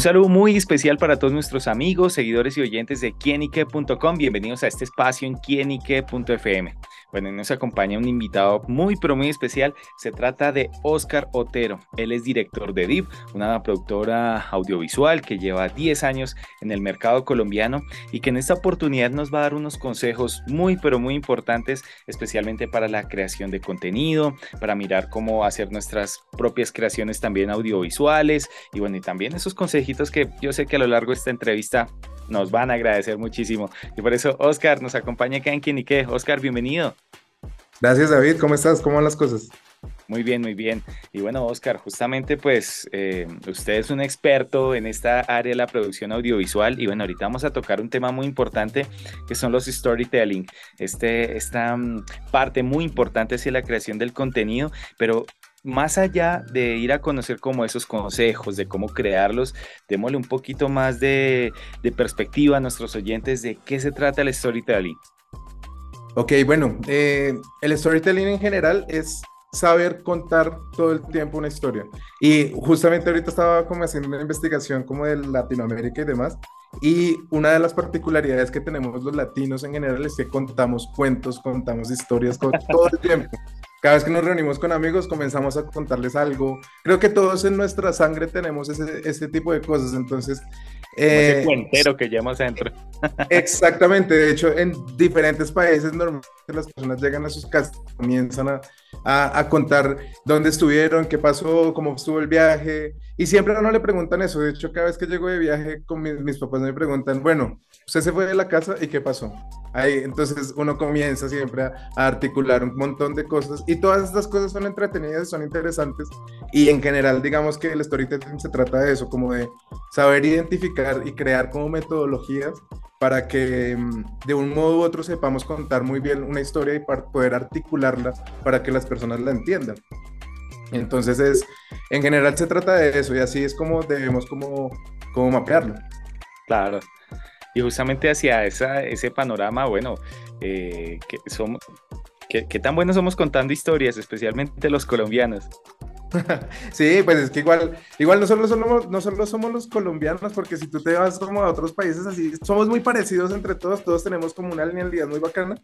Un saludo muy especial para todos nuestros amigos, seguidores y oyentes de quienique.com. Bienvenidos a este espacio en quienique.fm. Bueno, nos acompaña un invitado muy, pero muy especial. Se trata de Oscar Otero. Él es director de DIV, una productora audiovisual que lleva 10 años en el mercado colombiano y que en esta oportunidad nos va a dar unos consejos muy, pero muy importantes, especialmente para la creación de contenido, para mirar cómo hacer nuestras propias creaciones también audiovisuales y bueno, y también esos consejitos que yo sé que a lo largo de esta entrevista nos van a agradecer muchísimo. Y por eso Oscar nos acompaña acá en Quién Oscar, bienvenido. Gracias David, ¿cómo estás? ¿Cómo van las cosas? Muy bien, muy bien. Y bueno, Oscar, justamente pues eh, usted es un experto en esta área de la producción audiovisual y bueno, ahorita vamos a tocar un tema muy importante que son los storytelling. Este, esta mm, parte muy importante es la creación del contenido, pero más allá de ir a conocer como esos consejos, de cómo crearlos, démosle un poquito más de, perspectiva a nuestros oyentes de qué se trata el storytelling. Ok, bueno, eh, el storytelling en general es saber contar todo el tiempo una historia. Y justamente ahorita estaba como haciendo una investigación como de Latinoamérica y demás. Y una de las particularidades que tenemos los latinos en general es que contamos cuentos, contamos historias todo el tiempo. Cada vez que nos reunimos con amigos comenzamos a contarles algo. Creo que todos en nuestra sangre tenemos ese, ese tipo de cosas. Entonces... ese eh, cuentero que llevamos adentro. Exactamente. De hecho, en diferentes países normalmente las personas llegan a sus casas, comienzan a, a, contar dónde estuvieron, qué pasó, cómo estuvo el viaje. Y siempre a uno le preguntan eso. De hecho, cada vez que llego de viaje con mis, mis papás me preguntan, bueno, usted se fue de la casa y qué pasó. Ahí, entonces uno comienza siempre a, articular un montón de cosas y todas estas cosas son entretenidas, son interesantes y en general digamos que el storytelling se trata de eso, como de saber identificar y crear como metodologías para que mm, de un modo u otro sepamos contar muy bien una historia y para poder articularla para que las personas la entiendan. Entonces es, en general se trata de eso y así es como debemos como, como mapearlo. Claro. Y justamente hacia esa, ese panorama, bueno, eh, que somos, ¿qué, tan buenos somos contando historias, especialmente los colombianos? sí, pues es que igual, igual no solo, somos, no solo somos los colombianos, porque si tú te vas como a otros países así, somos muy parecidos entre todos, todos tenemos como una linealidad muy bacana,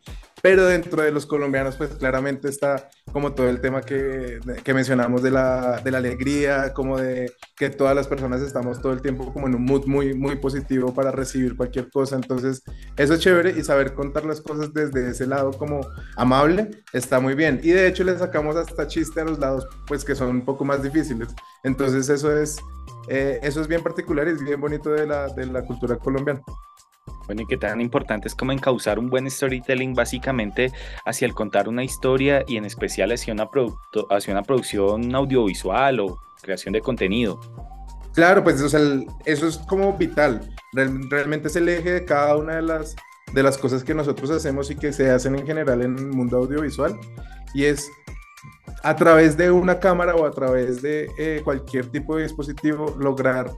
pero dentro de los colombianos pues claramente está como todo el tema que, que mencionamos de la, de la alegría, como de que todas las personas estamos todo el tiempo como en un mood muy, muy positivo para recibir cualquier cosa, entonces eso es chévere y saber contar las cosas desde ese lado como amable está muy bien, y de hecho le sacamos hasta chiste a los lados pues que son un poco más difíciles. Entonces eso es, eh, eso es bien particular y es bien bonito de la, de la cultura colombiana. Bueno, y qué tan importante es como encauzar un buen storytelling básicamente hacia el contar una historia y en especial hacia una, hacia una producción audiovisual o creación de contenido. Claro, pues eso es como vital. realmente es el eje de cada una de las, de las cosas que nosotros hacemos y que se hacen en general en el mundo audiovisual. Y es a través de una cámara o a través de eh, cualquier tipo de dispositivo lograr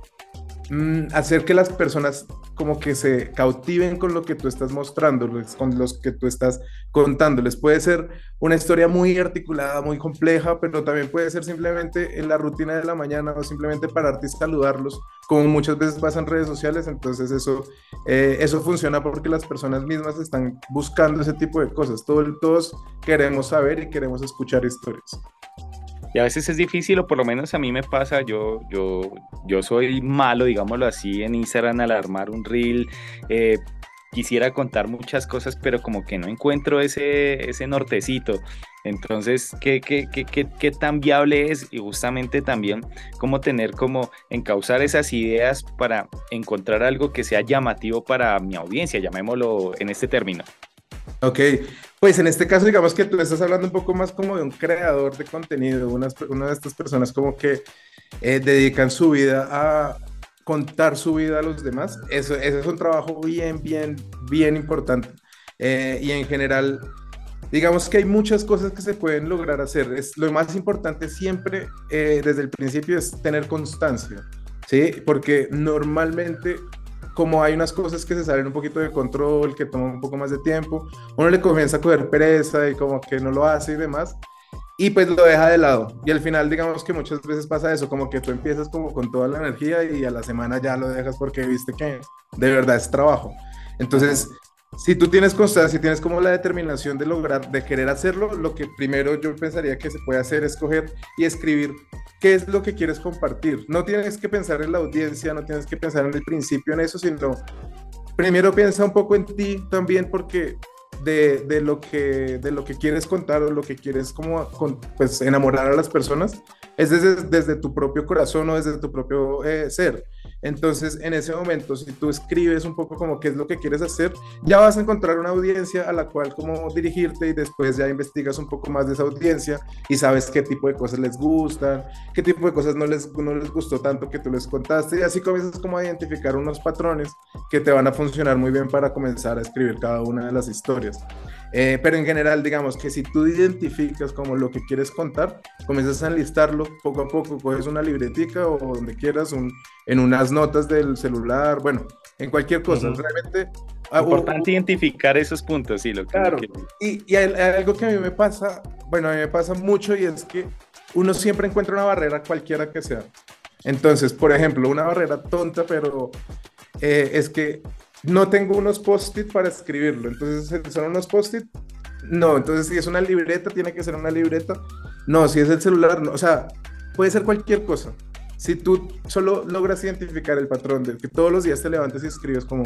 mm, hacer que las personas como que se cautiven con lo que tú estás mostrando, con los que tú estás contándoles. Puede ser una historia muy articulada, muy compleja, pero también puede ser simplemente en la rutina de la mañana o simplemente pararte y saludarlos, como muchas veces pasa en redes sociales. Entonces eso, eh, eso funciona porque las personas mismas están buscando ese tipo de cosas. todos queremos saber y queremos escuchar historias. Y a veces es difícil, o por lo menos a mí me pasa, yo, yo, yo soy malo, digámoslo así, en Instagram al armar un reel. Eh, quisiera contar muchas cosas, pero como que no encuentro ese, ese nortecito. Entonces, ¿qué, qué, qué, qué, tan viable es? Y justamente también cómo tener como encauzar esas ideas para encontrar algo que sea llamativo para mi audiencia, llamémoslo en este término. Ok, pues en este caso digamos que tú estás hablando un poco más como de un creador de contenido, una, una de estas personas como que eh, dedican su vida a contar su vida a los demás. Eso, eso es un trabajo bien, bien, bien importante. Eh, y en general, digamos que hay muchas cosas que se pueden lograr hacer. Es, lo más importante siempre eh, desde el principio es tener constancia, ¿sí? Porque normalmente como hay unas cosas que se salen un poquito de control, que toman un poco más de tiempo, uno le comienza a coger pereza y como que no lo hace y demás. y pues lo deja de lado. Y al final, digamos que muchas veces pasa eso, como que tú empiezas como con toda la energía y a la semana ya lo dejas porque viste que de verdad es trabajo. Entonces, si tú tienes constancia, si tienes como la determinación de lograr, de querer hacerlo, lo que primero yo pensaría que se puede hacer es coger y escribir qué es lo que quieres compartir. No tienes que pensar en la audiencia, no tienes que pensar en el principio en eso, sino primero piensa un poco en ti también porque de, de, lo que, de lo que quieres contar o lo que quieres como pues, enamorar a las personas es desde, desde tu propio corazón o desde tu propio eh, ser. Entonces, en ese momento, si tú escribes un poco como qué es lo que quieres hacer, ya vas a encontrar una audiencia a la cual como dirigirte y después ya investigas un poco más de esa audiencia y sabes qué tipo de cosas les gustan, qué tipo de cosas no les, no les gustó tanto que tú les contaste y así comienzas como a identificar unos patrones que te van a funcionar muy bien para comenzar a escribir cada una de las historias. Eh, pero en general, digamos que si tú identificas como lo que quieres contar, comienzas a enlistarlo poco a poco, coges una libretica o donde quieras, un, en unas notas del celular, bueno, en cualquier cosa. Realmente... Ah, Importante identificar esos puntos, sí, lo que... Claro, y, y hay, algo que a mí me pasa, bueno, a mí me pasa mucho y es que uno siempre encuentra una barrera cualquiera que sea. Entonces, por ejemplo, una barrera tonta, pero eh, es que no tengo unos post-it para escribirlo. Entonces, ¿son unos post-it? No, entonces si es una libreta, tiene que ser una libreta. No, si es el celular, no. O sea, puede ser cualquier cosa. Si tú solo logras identificar el patrón de que todos los días te levantes y escribes como,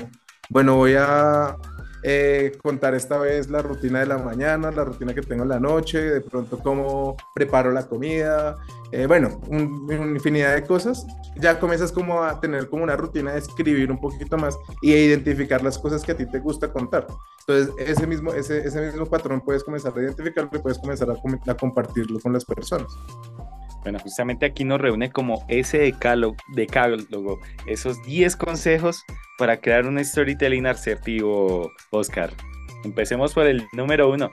bueno, voy a eh, contar esta vez la rutina de la mañana, la rutina que tengo en la noche, de pronto cómo preparo la comida, eh, bueno, una infinidad de cosas, ya comienzas como a tener como una rutina de escribir un poquito más y identificar las cosas que a ti te gusta contar. Entonces, ese mismo, ese, ese mismo patrón puedes comenzar a identificarlo y puedes comenzar a, a compartirlo con las personas. Bueno, justamente aquí nos reúne como ese decálogo, decálogo esos 10 consejos para crear un storytelling asertivo, Oscar. Empecemos por el número uno.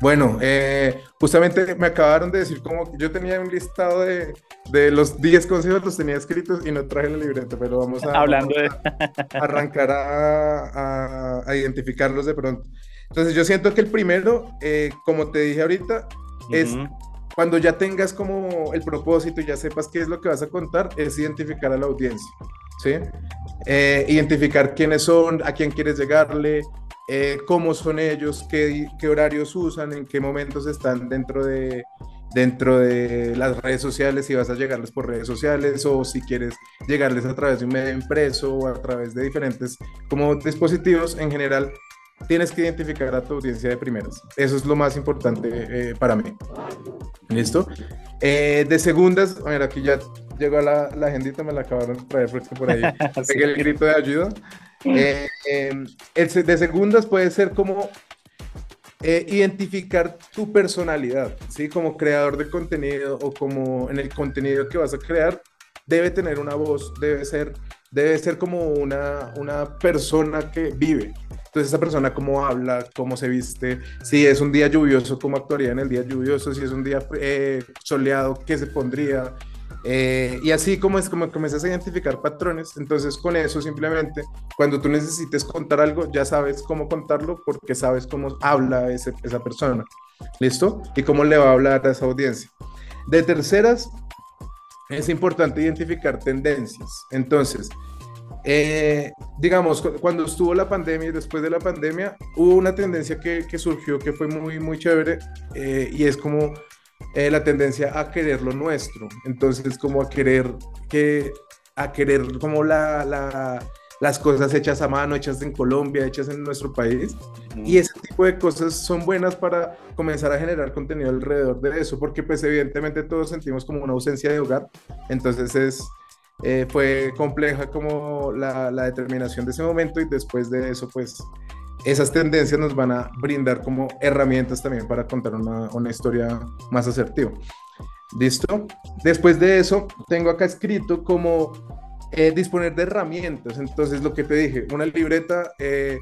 Bueno, eh, justamente me acabaron de decir como yo tenía un listado de, de los 10 consejos, los tenía escritos y no traje la libreta, pero vamos a, Hablando arrancar a, a, identificarlos de pronto. Entonces yo siento que el primero, eh, como te dije ahorita, es cuando ya tengas como el propósito y ya sepas qué es lo que vas a contar, es identificar a la audiencia, ¿sí? Eh, identificar quiénes son, a quién quieres llegarle, eh, cómo son ellos, qué, qué, horarios usan, en qué momentos están dentro de, dentro de las redes sociales, si vas a llegarles por redes sociales o si quieres llegarles a través de un medio impreso o a través de diferentes como dispositivos en general tienes que identificar a tu audiencia de primeras. Eso es lo más importante eh, para mí. ¿Listo? Eh, de segundas, mira, aquí ya llegó la, la agendita, me la acabaron de traer porque por ahí pegué el grito de ayuda. Eh, em, de segundas puede ser como identificar tu personalidad, ¿sí? Como creador de contenido o como en el contenido que vas a crear, debe tener una voz, debe ser, debe ser como una, una persona que vive, entonces, esa persona cómo habla, cómo se viste, si es un día lluvioso, cómo actuaría en el día lluvioso, si es un día eh, soleado, qué se pondría. Eh, y así como es como comienzas a identificar patrones, entonces con eso simplemente cuando tú necesites contar algo ya sabes cómo contarlo porque sabes cómo habla esa persona, ¿listo? Y cómo le va a hablar a esa audiencia. De terceras, es importante identificar tendencias. Entonces, eh, digamos, cuando estuvo la pandemia y después de la pandemia, hubo una tendencia que, que surgió que fue muy, muy chévere eh, y es como eh, la tendencia a querer lo nuestro. Entonces, como a querer que, a querer como la, la, las cosas hechas a mano, hechas en Colombia, hechas en nuestro país. Y ese tipo de cosas son buenas para comenzar a generar contenido alrededor de eso, porque pues evidentemente todos sentimos como una ausencia de hogar. Entonces es eh, fue compleja como la, determinación de ese momento y después de eso, pues esas tendencias nos van a brindar como herramientas también para contar una, una historia más asertiva. ¿Listo? Después de eso, tengo acá escrito como eh, disponer de herramientas. Entonces, lo que te dije, una libreta, eh,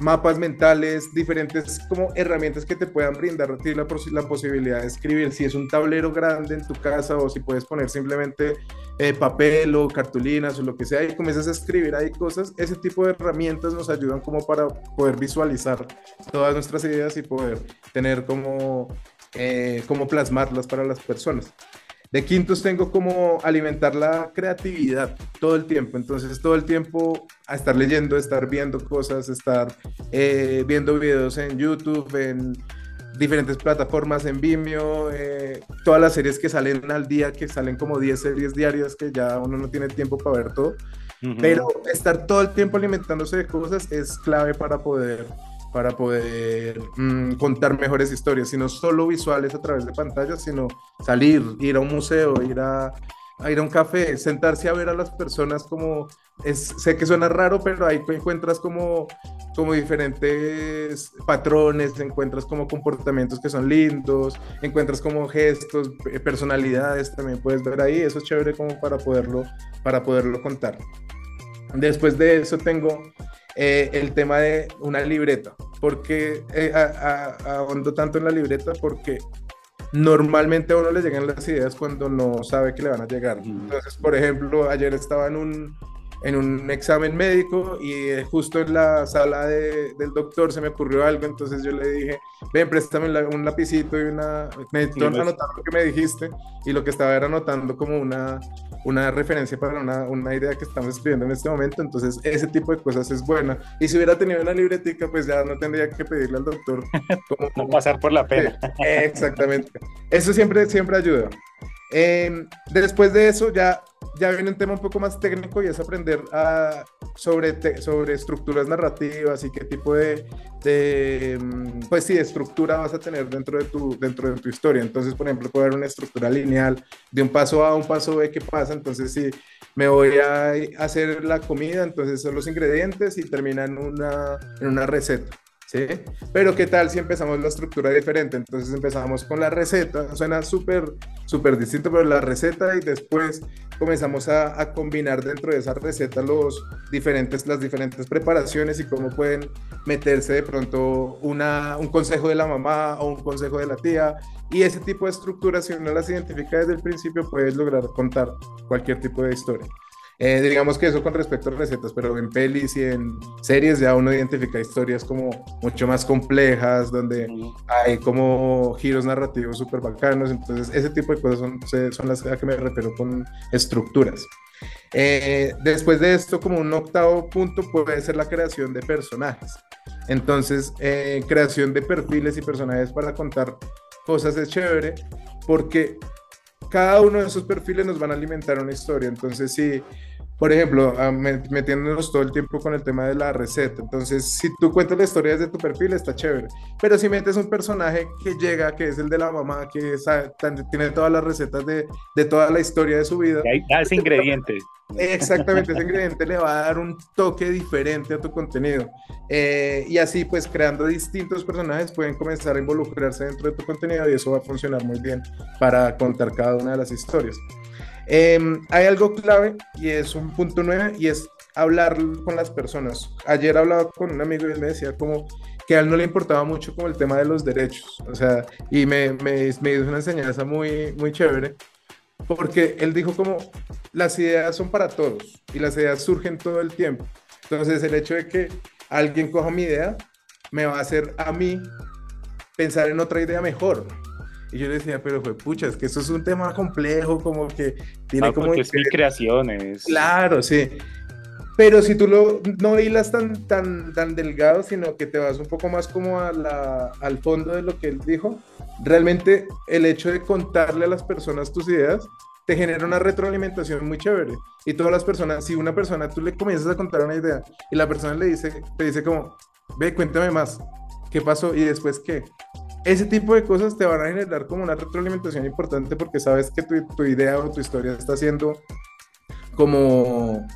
mapas mentales, diferentes como herramientas que te puedan brindar a la, la, posibilidad de escribir. Si es un tablero grande en tu casa o si puedes poner simplemente eh, papel o cartulinas o lo que sea y comienzas a escribir ahí cosas, ese tipo de herramientas nos ayudan como para poder visualizar todas nuestras ideas y poder tener como eh, cómo plasmarlas para las personas. De quintos tengo como alimentar la creatividad todo el tiempo. Entonces todo el tiempo a estar leyendo, estar viendo cosas, estar eh, viendo videos en YouTube, en diferentes plataformas, en Vimeo, eh, todas las series que salen al día, que salen como 10 series diarias, que ya uno no tiene tiempo para ver todo. Pero estar todo el tiempo alimentándose de cosas es clave para poder para poder mm, contar mejores historias, sino solo visuales a través de pantallas, sino salir, ir a un museo, ir a, ir a un café, sentarse a ver a las personas como, es, sé que suena raro, pero ahí encuentras como, como diferentes patrones, encuentras como comportamientos que son lindos, encuentras como gestos, personalidades, también puedes ver ahí, eso es chévere como para poderlo, para poderlo contar. Después de eso tengo eh, el tema de una libreta. porque eh, ahondo tanto en la libreta? Porque normalmente a uno le llegan las ideas cuando no sabe que le van a llegar. Entonces, por ejemplo, ayer estaba en un, en un examen médico y eh, justo en la sala de, del doctor se me ocurrió algo, entonces yo le dije, ven, préstame un lapicito y una... Necesito anotar lo que me dijiste y lo que estaba era anotando como una, una referencia para una, una, idea que estamos escribiendo en este momento, entonces ese tipo de cosas es buena. Y si hubiera tenido una libretica, pues ya no tendría que pedirle al doctor. No pasar por la pena. Exactamente. Eso siempre, siempre ayuda. Em, después de eso ya, ya viene un tema un poco más técnico y es aprender a, sobre, sobre estructuras narrativas y qué tipo de, em, pues sí, de estructura vas a tener dentro de, tu, dentro de tu historia. Entonces, por ejemplo, puede haber una estructura lineal de un paso A a un paso B, ¿qué pasa? Entonces, si me voy a hacer la comida, entonces son los ingredientes y termina una, en una receta. ¿Sí? Pero ¿qué tal si empezamos la estructura diferente? Entonces empezamos con la receta, suena súper, súper distinto, pero la receta y después comenzamos a, a, combinar dentro de esa receta los diferentes, las diferentes preparaciones y cómo pueden meterse de pronto una, un consejo de la mamá o un consejo de la tía. Y ese tipo de estructuras, si uno las identifica desde el principio, puedes lograr contar cualquier tipo de historia. Eh, digamos que eso con respecto a recetas, pero en pelis y en series ya uno identifica historias como mucho más complejas, donde hay como giros narrativos súper bacanos, entonces ese tipo de cosas son, son las a que me refiero con estructuras. Eh, después de esto, como un octavo punto, puede ser la creación de personajes. Entonces, eh, creación de perfiles y personajes para contar cosas es chévere, porque cada uno de esos perfiles nos van a alimentar una historia. Entonces, si, por ejemplo, ah, metiéndonos todo el tiempo con el tema de la receta, entonces, si tú cuentas la historia desde tu perfil, está chévere. Pero si metes un personaje que llega, que es el de la mamá, que tiene todas las recetas de, de, toda la historia de su vida. hay ese ingrediente. Exactamente, ese ingrediente le va a dar un toque diferente a tu contenido. Eh, y así, pues, creando distintos personajes, pueden comenzar a involucrarse dentro de tu contenido y eso va a funcionar muy bien para contar cada una de las historias. Em, hay algo clave y es un punto nueve y es hablar con las personas. Ayer hablaba con un amigo y él me decía como que a él no le importaba mucho como el tema de los derechos, o sea, y me, me, me dio una enseñanza muy, muy chévere porque él dijo como las ideas son para todos y las ideas surgen todo el tiempo. Entonces el hecho de que alguien coja mi idea me va a hacer a mí pensar en otra idea mejor. Y yo le decía, pero fue pucha, es que eso es un tema complejo, como que tiene ah, como... es mi creaciones. Claro, sí. Pero si tú lo, no hilas tan, tan, tan delgado, sino que te vas un poco más como a la, al fondo de lo que él dijo, realmente el hecho de contarle a las personas tus ideas te genera una retroalimentación muy chévere. Y todas las personas, si una persona tú le comienzas a contar una idea y la persona le dice, te dice como, ve, cuéntame más, ¿qué pasó? Y después, ¿qué? Ese tipo de cosas te van a generar como una retroalimentación importante porque sabes que tu, tu idea o tu historia está siendo como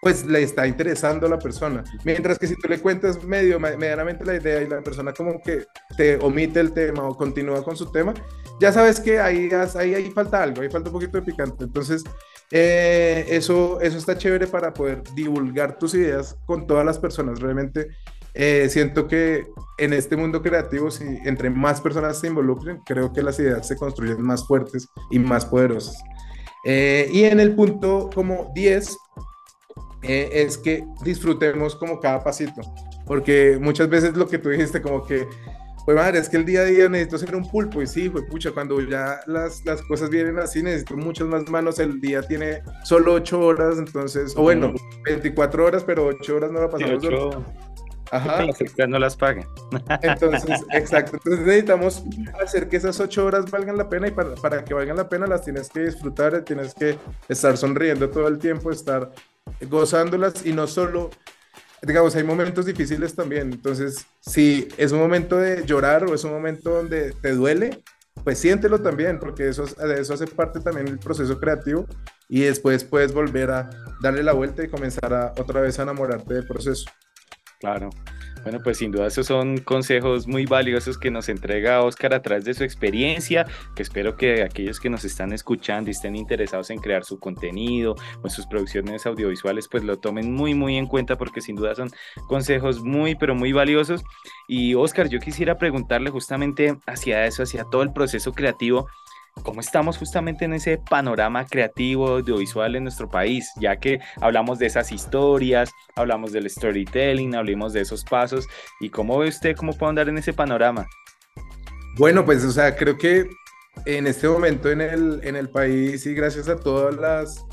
pues le está interesando a la persona. Mientras que si tú le cuentas medio, medianamente la idea y la persona como que te omite el tema o continúa con su tema, ya sabes que ahí, ahí, ahí falta algo, ahí falta un poquito de picante. Entonces, eh, eso, eso está chévere para poder divulgar tus ideas con todas las personas. Realmente eh, siento que en este mundo creativo, si entre más personas se involucren, creo que las ideas se construyen más fuertes y más poderosas. Eh, y en el punto como 10, eh, es que disfrutemos como cada pasito, porque muchas veces lo que tú dijiste como que pues madre, es que el día a día necesito ser un pulpo y sí, fue pucha, cuando ya las, las cosas vienen así, necesito muchas más manos, el día tiene solo 8 horas, entonces, o bueno, 24 horas, pero 8 horas no va a pasar. Ajá. extras no las paguen. Entonces, exacto. Entonces necesitamos hacer que esas ocho horas valgan la pena y para, para, que valgan la pena las tienes que disfrutar, tienes que estar sonriendo todo el tiempo, estar gozándolas y no solo, digamos, hay momentos difíciles también. Entonces, si es un momento de llorar o es un momento donde te duele, pues siéntelo también, porque eso, eso hace parte también del proceso creativo y después puedes volver a darle la vuelta y comenzar a otra vez a enamorarte del proceso. Claro. Bueno, pues sin duda esos son consejos muy valiosos que nos entrega Oscar a través de su experiencia, que espero que aquellos que nos están escuchando y estén interesados en crear su contenido o en sus producciones audiovisuales, pues lo tomen muy, muy en cuenta porque sin duda son consejos muy, pero muy valiosos. Y Oscar, yo quisiera preguntarle justamente hacia eso, hacia todo el proceso creativo cómo estamos justamente en ese panorama creativo audiovisual en nuestro país, ya que hablamos de esas historias, hablamos del storytelling, hablamos de esos pasos, y cómo ve usted cómo puede andar en ese panorama. Bueno, pues, o sea, creo que en este momento en el, en el país y gracias a todas las,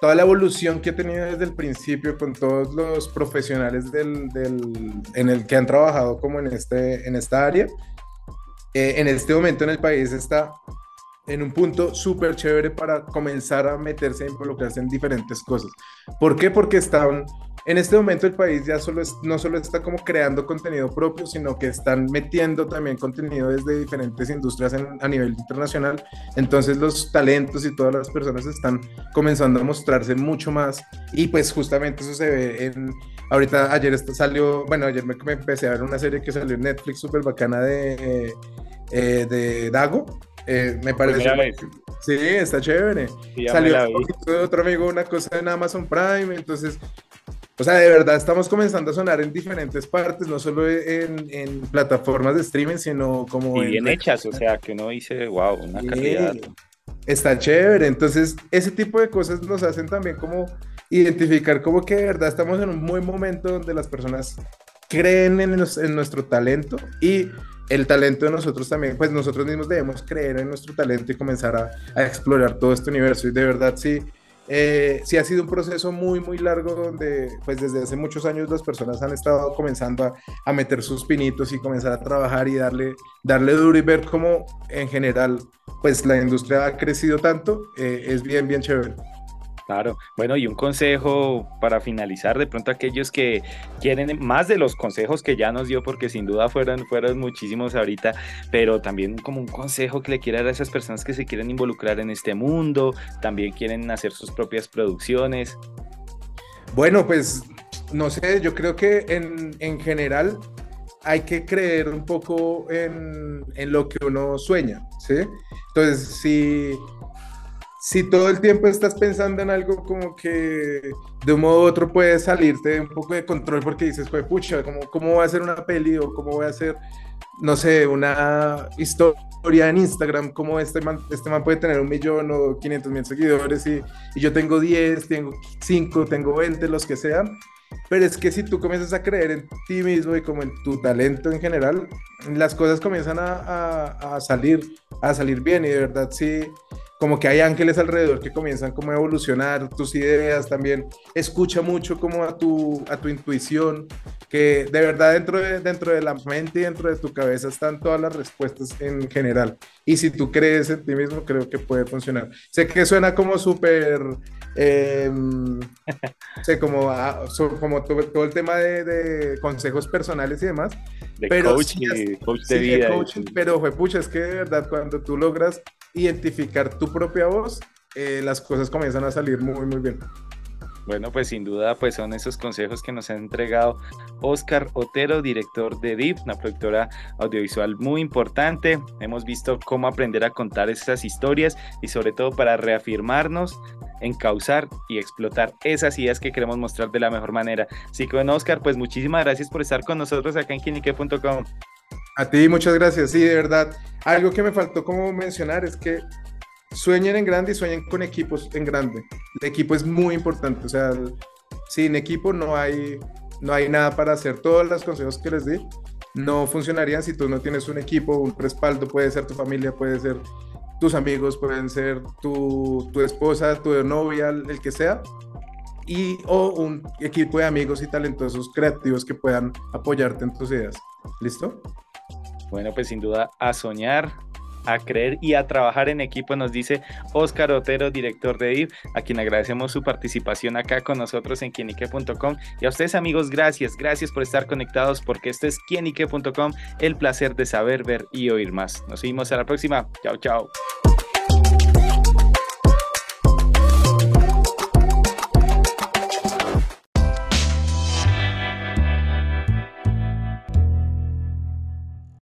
toda la evolución que ha tenido desde el principio con todos los profesionales del, del, en el que han trabajado como en, este, en esta área, eh, en este momento en el país está en un punto súper chévere para comenzar a meterse e involucrarse en diferentes cosas. ¿Por qué? Porque están, en este momento el país ya solo es, no solo está como creando contenido propio, sino que están metiendo también contenido desde diferentes industrias a nivel internacional. Entonces los talentos y todas las personas están comenzando a mostrarse mucho más y pues justamente eso se ve en... Ahorita ayer salió, bueno, ayer me, empecé a ver una serie que salió en Netflix súper bacana de, eh, de Dago, eh, me parece. Sí, está chévere. Salió otro amigo una cosa en Amazon Prime, entonces, o sea, de verdad estamos comenzando a sonar en diferentes partes, no solo en, plataformas de streaming, sino como... Y bien hechas, o sea, que uno dice, wow, una calidad. Está chévere, entonces ese tipo de cosas nos hacen también como identificar como que de verdad estamos en un buen momento donde las personas creen en, en nuestro talento y el talento de nosotros también, pues nosotros mismos debemos creer en nuestro talento y comenzar a, explorar todo este universo. Y de verdad, sí, eh, sí ha sido un proceso muy, muy largo donde, pues desde hace muchos años las personas han estado comenzando a, meter sus pinitos y comenzar a trabajar y darle, darle duro y ver cómo en general, pues la industria ha crecido tanto, eh, es bien, bien chévere. Claro, bueno, y un consejo para finalizar, de pronto aquellos que quieren más de los consejos que ya nos dio, porque sin duda fueron, fueron muchísimos ahorita, pero también como un consejo que le quiera dar a esas personas que se quieren involucrar en este mundo, también quieren hacer sus propias producciones. Bueno, pues no sé, yo creo que en, en general hay que creer un poco en, en, lo que uno sueña, ¿sí? Entonces, si si todo el tiempo estás pensando en algo como que de un modo u otro puede salirte un poco de control porque dices, pues pucha, ¿cómo, ¿cómo voy a hacer una peli o cómo voy a hacer, no sé, una historia en Instagram? ¿Cómo este man, este man puede tener un millón o 500 mil seguidores y, y yo tengo 10, tengo 5, tengo 20, los que sean? Pero es que si tú comienzas a creer en ti mismo y como en tu talento en general, las cosas comienzan a, a, a salir, a salir bien y de verdad sí como que hay ángeles alrededor que comienzan como a evolucionar tus ideas también. Escucha mucho como a tu, a tu intuición, que de verdad dentro de, dentro de la mente y dentro de tu cabeza están todas las respuestas en general. Y si tú crees en ti mismo, creo que puede funcionar. Sé que suena como súper, eh, sé, como, como todo, el tema de, consejos personales y demás. De pero coach, coach de vida. pero, pucha, es que de verdad cuando tú logras identificar tu propia voz, eh, las cosas comienzan a salir muy, muy bien. Bueno, pues sin duda, pues son esos consejos que nos ha entregado Oscar Otero, director de DIP, una productora audiovisual muy importante. Hemos visto cómo aprender a contar esas historias y sobre todo para reafirmarnos, encauzar y explotar esas ideas que queremos mostrar de la mejor manera. Así que bueno, Oscar, pues muchísimas gracias por estar con nosotros acá en quinique.com. A ti, muchas gracias. Sí, de verdad. Algo que me faltó como mencionar es que sueñen en grande y sueñen con equipos en grande. El equipo es muy importante. O sea, sin equipo no hay, no hay nada para hacer. Todos los consejos que les di no funcionarían si tú no tienes un equipo, un respaldo, puede ser tu familia, puede ser tus amigos, pueden ser tu, tu esposa, tu novia, el que sea, y o un equipo de amigos y talentosos creativos que puedan apoyarte en tus ideas. ¿Listo? Bueno, pues sin duda a soñar, a creer y a trabajar en equipo, nos dice Oscar Otero, director de DIV, a quien agradecemos su participación acá con nosotros en quienique.com. Y a ustedes amigos, gracias, gracias por estar conectados porque esto es quienique.com, el placer de saber, ver y oír más. Nos vemos a la próxima. Chao, chao.